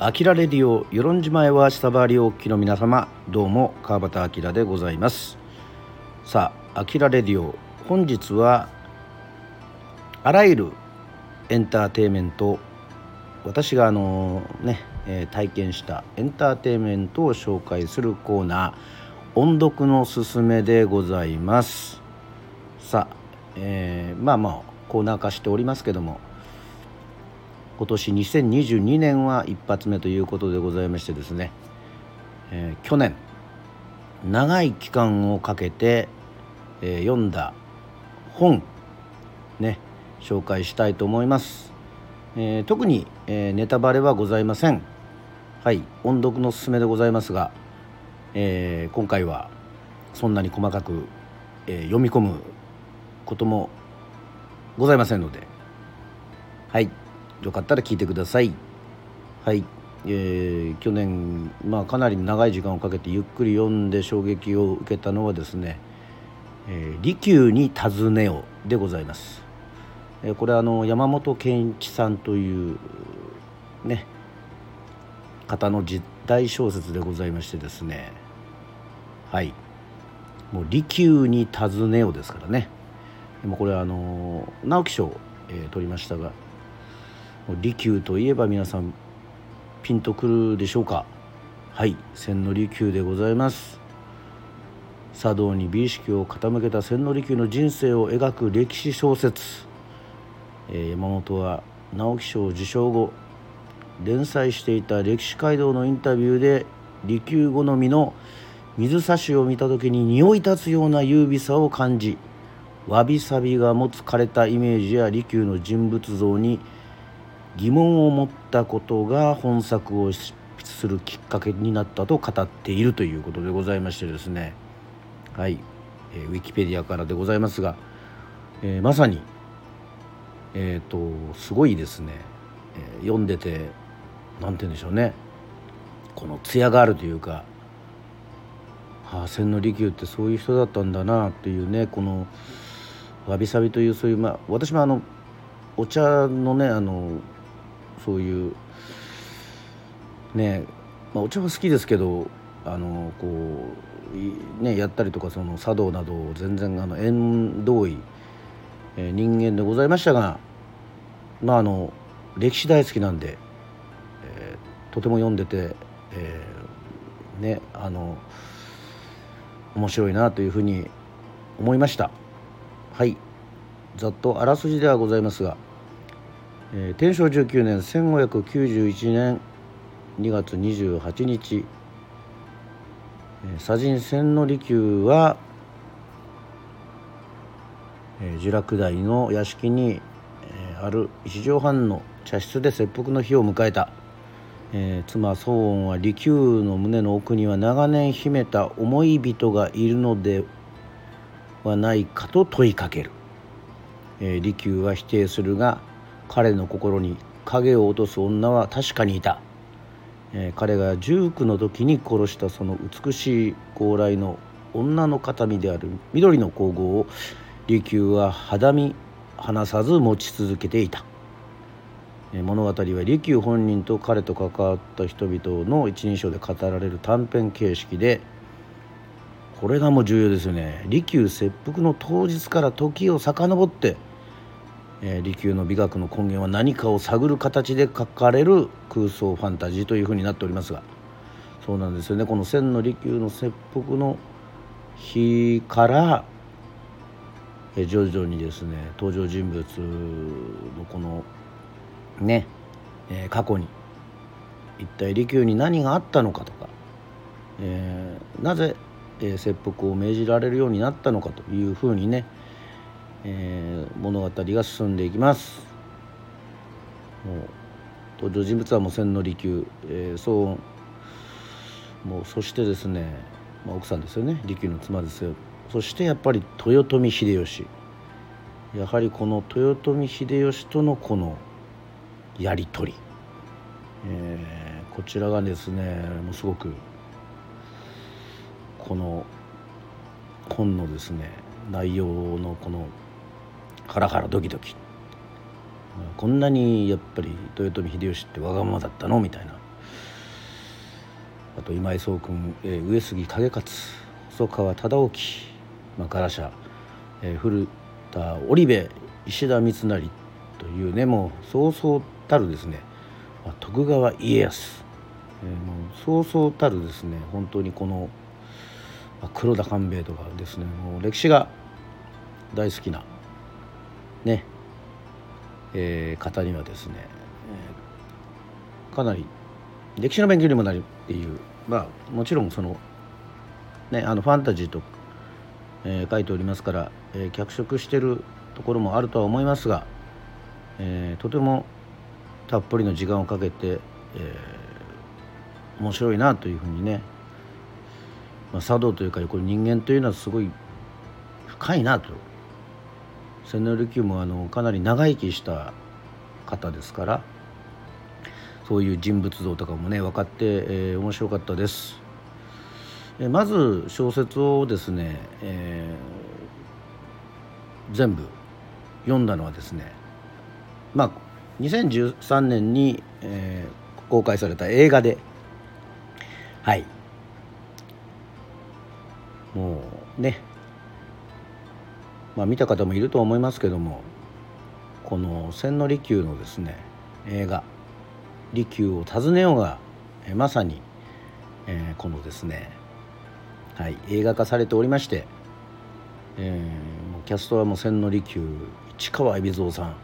アキラレディオ与論島へは下回りおきの皆様どうも川端明でございます。さあアキラレディオ本日はあらゆるエンターテイメント私があのね、えー、体験したエンターテイメントを紹介するコーナー音読のすすめでございます。さあ、えー、まあまあコーナー化しておりますけども今年2022年は一発目ということでございましてですね、えー、去年長い期間をかけて、えー、読んだ本ね紹介したいと思います、えー、特に、えネタバレはございません。はい音読のすすめでございますが、え今回はそんなに細かく、え読み込むこともございませんので。はい。よかったら聞いてください。はい、えー、去年、まあ、かなり長い時間をかけてゆっくり読んで衝撃を受けたのはですね「えー、利休に尋ねよ」でございます、えー、これあの山本健一さんというね方の実体小説でございましてですね。はい。もう「利休に尋ねよ」ですからね。でもこれあの直木賞、えー、取りましたが利休といえば皆さんピンとくるでしょうか？はい千利休でございます。茶道に美意識を傾けた千利休の人生を描く歴史小説、えー、山本は直木賞受賞後連載していた歴史街道のインタビューで利休好みの水差しを見た時に匂い立つような優美さを感じわびさびが持つ枯れたイメージや利休の人物像に疑問を持ったことが本作を執筆するきっかけになったと語っているということでございましてですね。はい、えー、ウィキペディアからでございますが、えー、まさにえっ、ー、とすごいですね、えー、読んでて何て言うんでしょうね。この艶があるというかああ千利休ってそういう人だったんだなっていうねこのわびさびというそういうまあ私もあのお茶のねあのそういうねまあ、お茶は好きですけどあのこうねやったりとかその茶道などを全然あの縁遠い、えー、人間でございましたがまああの歴史大好きなんで、えー、とても読んでて、えー、ねあの面白いなというふうに思いました。はい。ざっとあらすじではございますがえー、天正19年1591年2月28日、えー、左人千利休は、えー、呪落台の屋敷に、えー、ある一畳半の茶室で切腹の日を迎えた、えー、妻宗恩は利休の胸の奥には長年秘めた思い人がいるのではないかと問いかける、えー、利休は否定するが彼の心に影を落とす女は確かにいた、えー、彼が19の時に殺したその美しい高麗の女の形見である緑の皇后を利休は肌身離さず持ち続けていた、え、物語は利休本人と彼と関わった人々の一人称で語られる短編形式でこれがもう重要ですよね。利休切腹の当日から時を遡ってえー、利休の美学の根源は何かを探る形で書かれる空想ファンタジーというふうになっておりますがそうなんですよね。この千の利休の切腹の日から、えー、徐々にですね登場人物のこのね、えー、過去に一体利休に何があったのかとか、えー、なぜ、えー、切腹を命じられるようになったのかというふうにねえー、物語が進んでいきます。もう登場人物はもう千利休、えー、そう。もうそしてですね、まあ、奥さんですよね。利休の妻ですよ。そしてやっぱり豊臣秀吉。やはりこの豊臣秀吉とのこのやり取り、えー、こちらがですねもうすごくこの本のですね内容のこのハラハラドキドキ。こんなにやっぱり豊臣秀吉ってわがままだったの？みたいな。あと今井壮君、えー、上杉景勝細川忠興、まあ、ガラシャ、えー、古田織部石田三成というねもうそうそうたるですね、徳川家康、えー、もうそうそうたるですね本当にこの、まあ、黒田官兵衛とかですねもう歴史が大好きなね、えー、方にはですね、えー、かなり歴史の勉強にもなるっていうまあもちろんそのねあのファンタジーと、えー、書いておりますから、えー、脚色してるところもあるとは思いますが、えー、とてもたっぷりの時間をかけて、えー、面白いなというふうにね、まあ、茶道というかこれ人間というのはすごい深いなと千利休もあのかなり長生きした方ですからそういう人物像とかもね分かって、えー、面白かったです。えまず小説をですね、えー、全部読んだのはですねまあ2013年に、えー、公開された映画ではいもうねまあ見た方もいると思いますけどもこの千利休のですね映画利休を訪ねようが、えまさに、えー、このですね、はい、映画化されておりまして、えー、もうキャストはもう千利休市川海老蔵さん、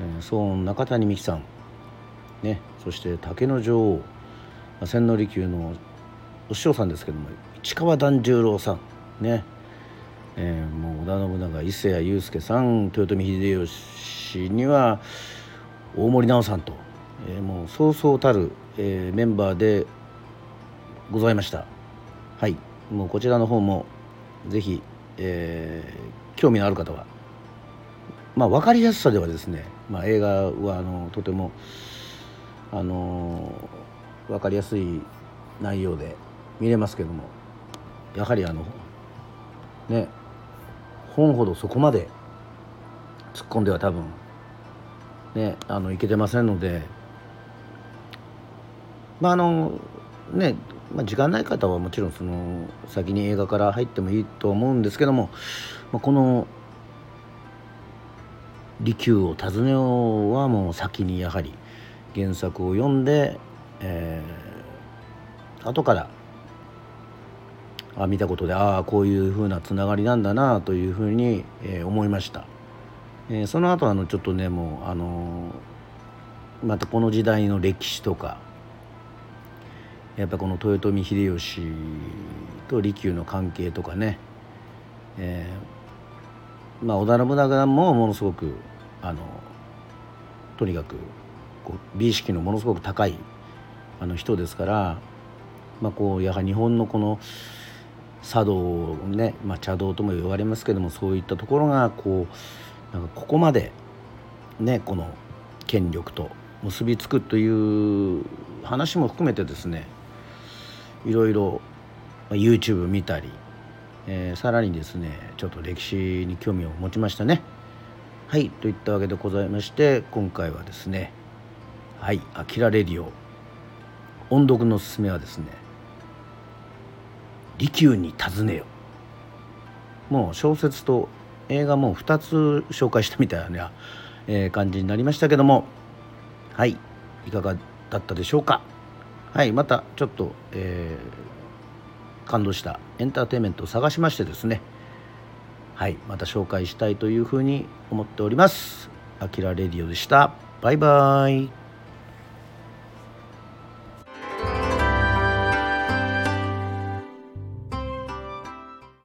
えー、騒音中谷美紀さん、ね、そして竹の女王千利休のお師匠さんですけども市川團十郎さんねえー、もう織田信長伊勢谷友介さん豊臣秀吉には大森南朋さんとえー、もうそうそうたる、えー、メンバーでございました。はい。もうこちらの方もぜひ、えー、興味のある方はまあ分かりやすさではですね、まあ、映画はあのとてもあの分かりやすい内容で見れますけどもやはりあのね本ほどそこまで突っ込んでは多分ねあのいけてませんのでまああのね、まあ、時間ない方はもちろんその先に映画から入ってもいいと思うんですけども、まあ、この「利休を訪ねよう」はもう先にやはり原作を読んで、えー、後からあ見たことでああこういうふうなつながりなんだなというふうに、えー、思いました、えー、その後あのちょっとねもうあのまたこの時代の歴史とかやっぱこの豊臣秀吉と利休の関係とかね、えー、まあ織田信長もものすごくあのとにかくこう美意識のものすごく高いあの人ですから、まあ、こうやはり日本のこの茶道ね、まあ、茶道とも言われますけどもそういったところがこうなんかここまでねこの権力と結びつくという話も含めてですねいろいろ YouTube 見たり、えー、さらにですねちょっと歴史に興味を持ちましたね。はいといったわけでございまして今回はですねはい「あきらレディオ」音読のすすめはですね「利休に尋ねよ」もう小説と映画も2つ紹介したみたいな、えー、感じになりましたけども。はい。いかがだったでしょうか。はい。またちょっと、えー、感動したエンターテインメントを探しましてですね。はい。また紹介したいというふうに思っております。あきらレディオでした。バイバイ。